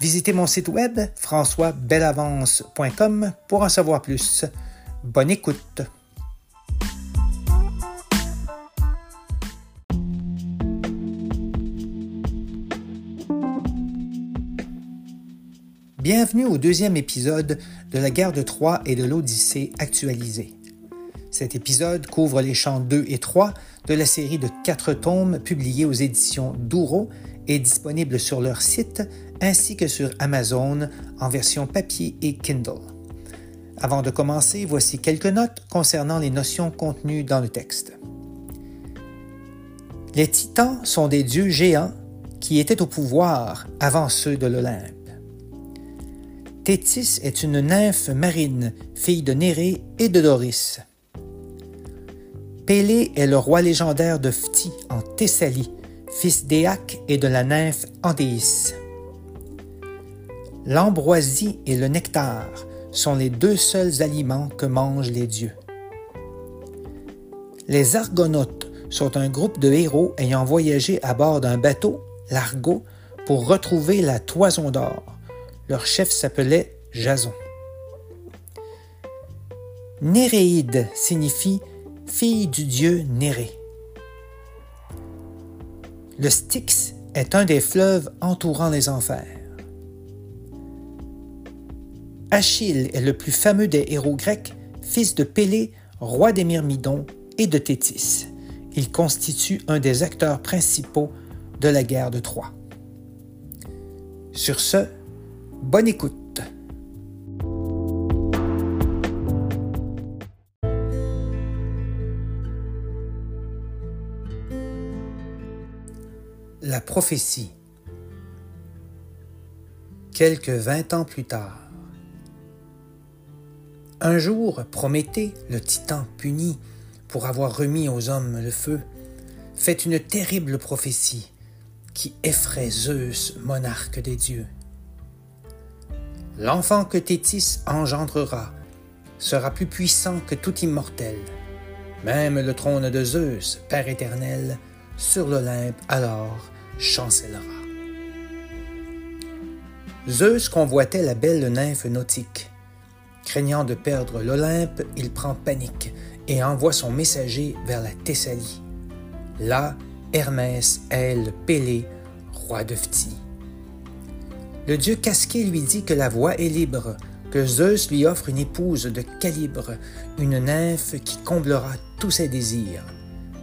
Visitez mon site web françoisbelavance.com pour en savoir plus. Bonne écoute. Bienvenue au deuxième épisode de la guerre de Troie et de l'Odyssée actualisée. Cet épisode couvre les chants 2 et 3 de la série de quatre tomes publiés aux éditions Douro et disponibles sur leur site ainsi que sur Amazon en version papier et Kindle. Avant de commencer, voici quelques notes concernant les notions contenues dans le texte. Les titans sont des dieux géants qui étaient au pouvoir avant ceux de l'Olympe. Thétis est une nymphe marine, fille de Nérée et de Doris. Pélée est le roi légendaire de Phti en Thessalie, fils d'Éac et de la nymphe Andéis. L'ambroisie et le nectar sont les deux seuls aliments que mangent les dieux. Les Argonautes sont un groupe de héros ayant voyagé à bord d'un bateau, l'Argo, pour retrouver la toison d'or. Leur chef s'appelait Jason. Néréide signifie fille du dieu Néré. Le Styx est un des fleuves entourant les enfers. Achille est le plus fameux des héros grecs, fils de Pélée, roi des Myrmidons et de Thétis. Il constitue un des acteurs principaux de la guerre de Troie. Sur ce, bonne écoute. La prophétie. Quelques vingt ans plus tard, un jour, Prométhée, le titan puni pour avoir remis aux hommes le feu, fait une terrible prophétie qui effraie Zeus, monarque des dieux. L'enfant que Thétis engendrera sera plus puissant que tout immortel. Même le trône de Zeus, Père éternel, sur l'Olympe alors chancellera. Zeus convoitait la belle nymphe nautique Craignant de perdre l'Olympe, il prend panique et envoie son messager vers la Thessalie. Là, Hermès aile Pélée, roi de Phti. Le dieu casqué lui dit que la voie est libre, que Zeus lui offre une épouse de calibre, une nymphe qui comblera tous ses désirs.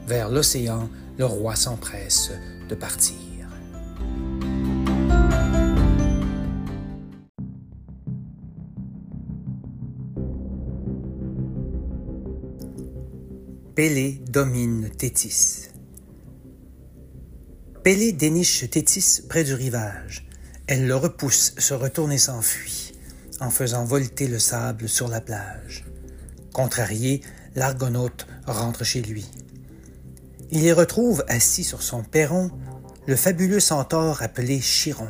Vers l'océan, le roi s'empresse de partir. Pélée domine Thétis. Pélée déniche Thétis près du rivage. Elle le repousse, se retourne et s'enfuit, en faisant volter le sable sur la plage. Contrarié, l'Argonaute rentre chez lui. Il y retrouve assis sur son perron le fabuleux centaure appelé Chiron,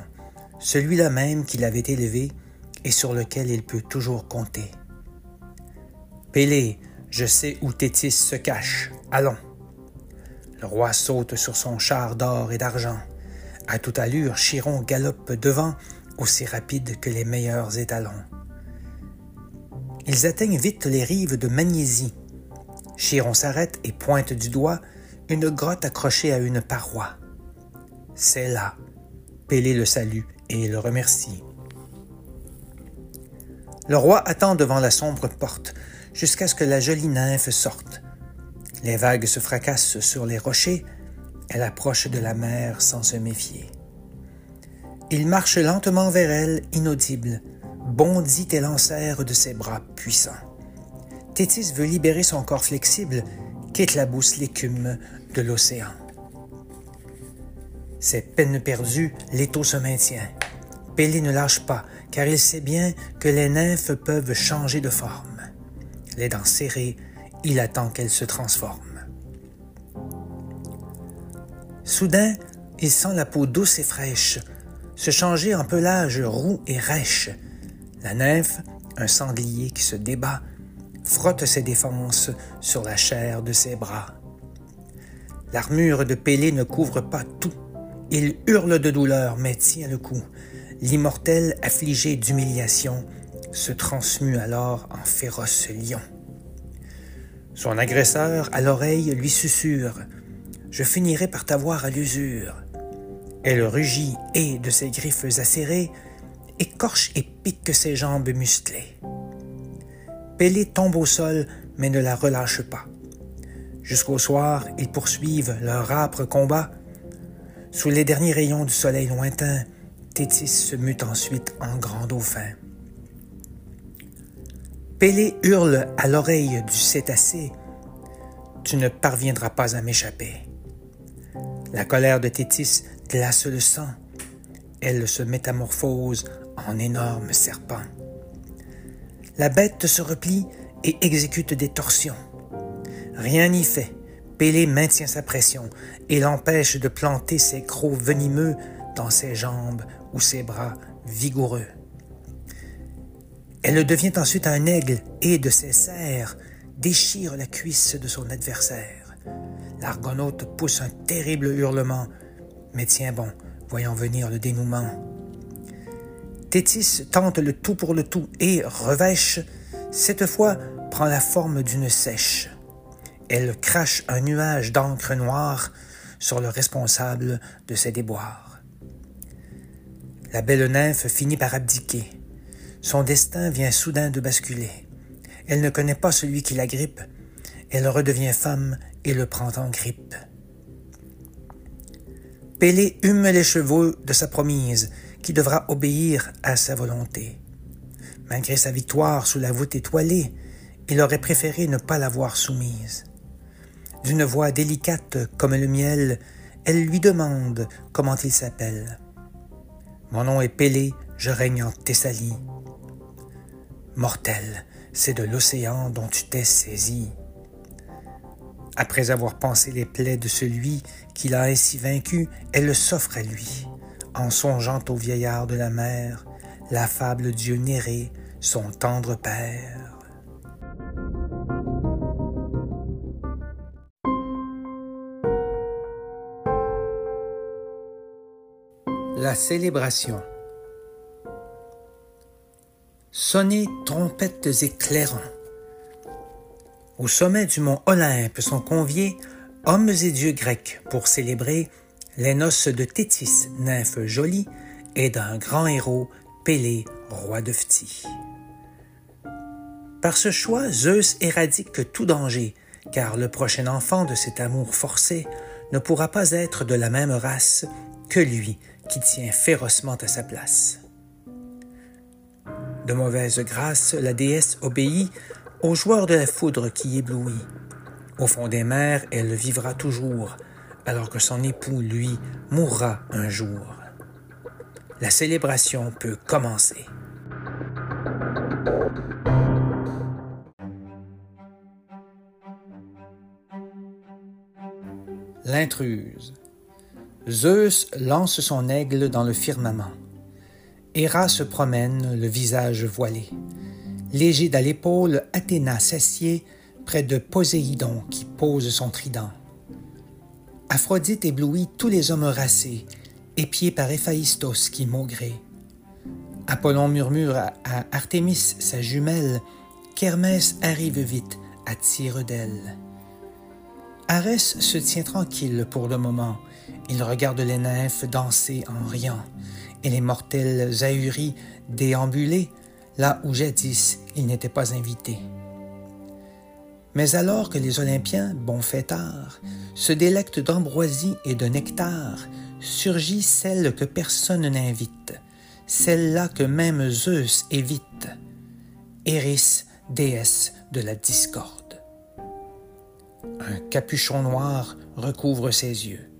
celui-là même qu'il avait élevé et sur lequel il peut toujours compter. Je sais où Tétis se cache. Allons. Le roi saute sur son char d'or et d'argent. À toute allure, Chiron galope devant, aussi rapide que les meilleurs étalons. Ils atteignent vite les rives de Magnésie. Chiron s'arrête et pointe du doigt une grotte accrochée à une paroi. C'est là. Pélé le salue et le remercie. Le roi attend devant la sombre porte, jusqu'à ce que la jolie nymphe sorte. Les vagues se fracassent sur les rochers, Elle approche de la mer sans se méfier. Il marche lentement vers elle, inaudible, bondit et lancère de ses bras puissants. Tétis veut libérer son corps flexible qu'éclabousse l'écume de l'océan. Ses peines perdues, l'étau se maintient. Pélé ne lâche pas, car il sait bien que les nymphes peuvent changer de forme. Les dents serrées, il attend qu'elles se transforment. Soudain, il sent la peau douce et fraîche se changer en pelage roux et rêche. La nymphe, un sanglier qui se débat, frotte ses défenses sur la chair de ses bras. L'armure de Pélé ne couvre pas tout. Il hurle de douleur, mais tient le coup. L'immortel, affligé d'humiliation, se transmue alors en féroce lion. Son agresseur, à l'oreille, lui susurre Je finirai par t'avoir à l'usure. Elle rugit et, de ses griffes acérées, écorche et pique ses jambes musclées. Pélé tombe au sol, mais ne la relâche pas. Jusqu'au soir, ils poursuivent leur âpre combat. Sous les derniers rayons du soleil lointain, Tétis se mute ensuite en grand dauphin. Pélé hurle à l'oreille du cétacé Tu ne parviendras pas à m'échapper. La colère de Tétis glace le sang. Elle se métamorphose en énorme serpent. La bête se replie et exécute des torsions. Rien n'y fait. Pélé maintient sa pression et l'empêche de planter ses crocs venimeux dans ses jambes ou ses bras vigoureux. Elle devient ensuite un aigle et, de ses serres, déchire la cuisse de son adversaire. L'argonaute pousse un terrible hurlement, mais tient bon, voyant venir le dénouement. Tétis tente le tout pour le tout et revêche, cette fois prend la forme d'une sèche. Elle crache un nuage d'encre noire sur le responsable de ses déboires. La belle nymphe finit par abdiquer. Son destin vient soudain de basculer. Elle ne connaît pas celui qui la grippe. Elle redevient femme et le prend en grippe. Pélé hume les chevaux de sa promise, qui devra obéir à sa volonté. Malgré sa victoire sous la voûte étoilée, il aurait préféré ne pas l'avoir soumise. D'une voix délicate comme le miel, elle lui demande comment il s'appelle. Mon nom est Pélé, je règne en Thessalie. Mortel, c'est de l'océan dont tu t'es saisi. Après avoir pensé les plaies de celui qui l'a ainsi vaincu, elle s'offre à lui, en songeant au vieillard de la mer, la fable Dieu Néré, son tendre père. La célébration. Sonnez trompettes éclairants. Au sommet du mont Olympe sont conviés hommes et dieux grecs pour célébrer les noces de Thétis, nymphe jolie, et d'un grand héros, Pélée, roi de Phthie. Par ce choix, Zeus éradique tout danger, car le prochain enfant de cet amour forcé ne pourra pas être de la même race que lui qui tient férocement à sa place. De mauvaise grâce, la déesse obéit au joueur de la foudre qui éblouit. Au fond des mers, elle vivra toujours, alors que son époux, lui, mourra un jour. La célébration peut commencer. L'intruse. Zeus lance son aigle dans le firmament. Héra se promène, le visage voilé. Légide à l'épaule, Athéna s'assied près de Poséidon qui pose son trident. Aphrodite éblouit tous les hommes racés, épiés par Héphaïstos qui maugrait. Apollon murmure à Artémis, sa jumelle, qu'Hermès arrive vite à tire d'elle. Arès se tient tranquille pour le moment. Il regarde les nymphes danser en riant, et les mortels ahuris déambuler là où jadis il n'était pas invité. Mais alors que les Olympiens, bons fêtards, se délectent d'ambroisie et de nectar, surgit celle que personne n'invite, celle-là que même Zeus évite, Eris, déesse de la discorde. Un capuchon noir recouvre ses yeux.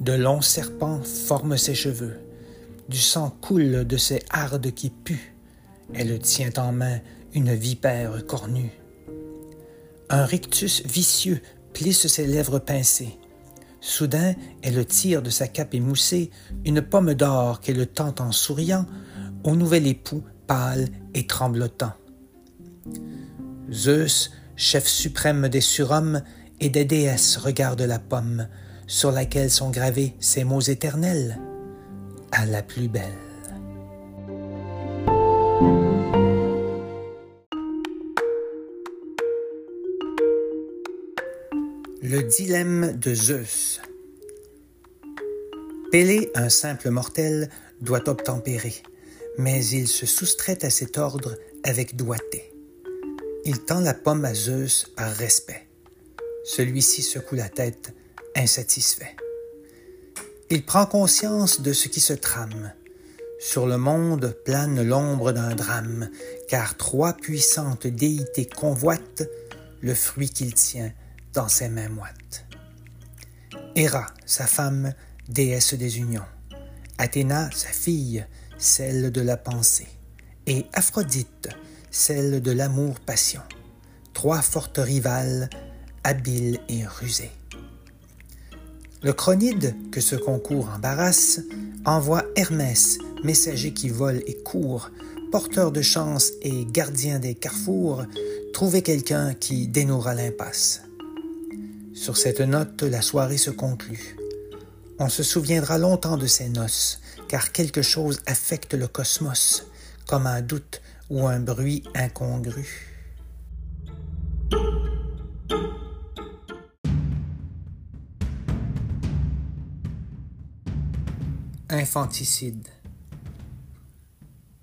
De longs serpents forment ses cheveux. Du sang coule de ses hardes qui puent. Elle tient en main une vipère cornue. Un rictus vicieux plisse ses lèvres pincées. Soudain, elle tire de sa cape émoussée une pomme d'or qu'elle tend en souriant au nouvel époux pâle et tremblotant. Zeus, chef suprême des surhommes et des déesses, regarde la pomme sur laquelle sont gravés ces mots éternels à la plus belle. Le dilemme de Zeus. Pélé, un simple mortel, doit obtempérer, mais il se soustrait à cet ordre avec doigté. Il tend la pomme à Zeus par respect. Celui-ci secoue la tête, insatisfait. Il prend conscience de ce qui se trame. Sur le monde plane l'ombre d'un drame, car trois puissantes déités convoitent le fruit qu'il tient dans ses mains moites. Héra, sa femme, déesse des unions. Athéna, sa fille, celle de la pensée. Et Aphrodite, celle de l'amour-passion. Trois fortes rivales, habiles et rusées. Le chronide, que ce concours embarrasse, envoie Hermès, messager qui vole et court, porteur de chance et gardien des carrefours, trouver quelqu'un qui dénouera l'impasse. Sur cette note, la soirée se conclut. On se souviendra longtemps de ces noces, car quelque chose affecte le cosmos, comme un doute ou un bruit incongru. Infanticide.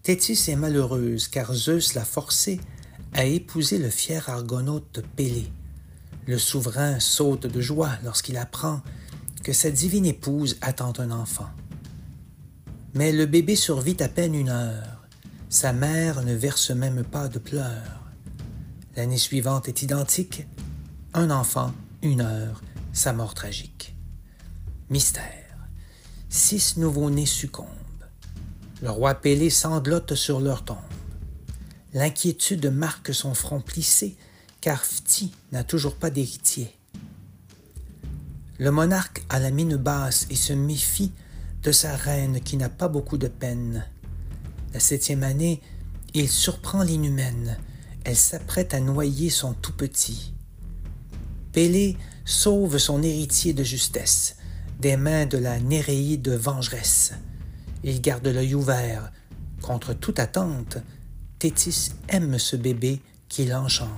Thétis est malheureuse car Zeus l'a forcée à épouser le fier argonaute Pélée. Le souverain saute de joie lorsqu'il apprend que sa divine épouse attend un enfant. Mais le bébé survit à peine une heure. Sa mère ne verse même pas de pleurs. L'année suivante est identique. Un enfant, une heure, sa mort tragique. Mystère. Six nouveau-nés succombent. Le roi Pélé sanglote sur leur tombe. L'inquiétude marque son front plissé car Phti n'a toujours pas d'héritier. Le monarque a la mine basse et se méfie de sa reine qui n'a pas beaucoup de peine. La septième année, il surprend l'inhumaine. Elle s'apprête à noyer son tout petit. Pélé sauve son héritier de justesse des mains de la Néréide vengeresse. Il garde l'œil ouvert. Contre toute attente, Tétis aime ce bébé qui l'enchante.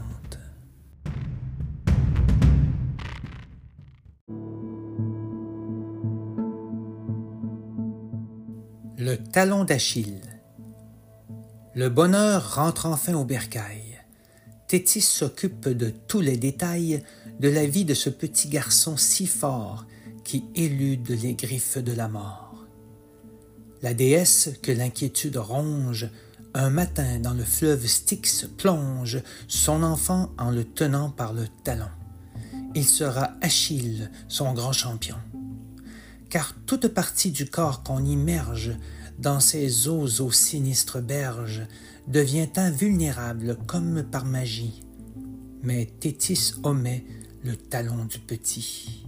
Le talon d'Achille. Le bonheur rentre enfin au bercail. Tétis s'occupe de tous les détails de la vie de ce petit garçon si fort qui élude les griffes de la mort. La déesse que l'inquiétude ronge, un matin dans le fleuve Styx plonge son enfant en le tenant par le talon. Il sera Achille, son grand champion car toute partie du corps qu'on immerge dans ces eaux aux sinistres berges devient invulnérable comme par magie. Mais Tétis omet le talon du petit.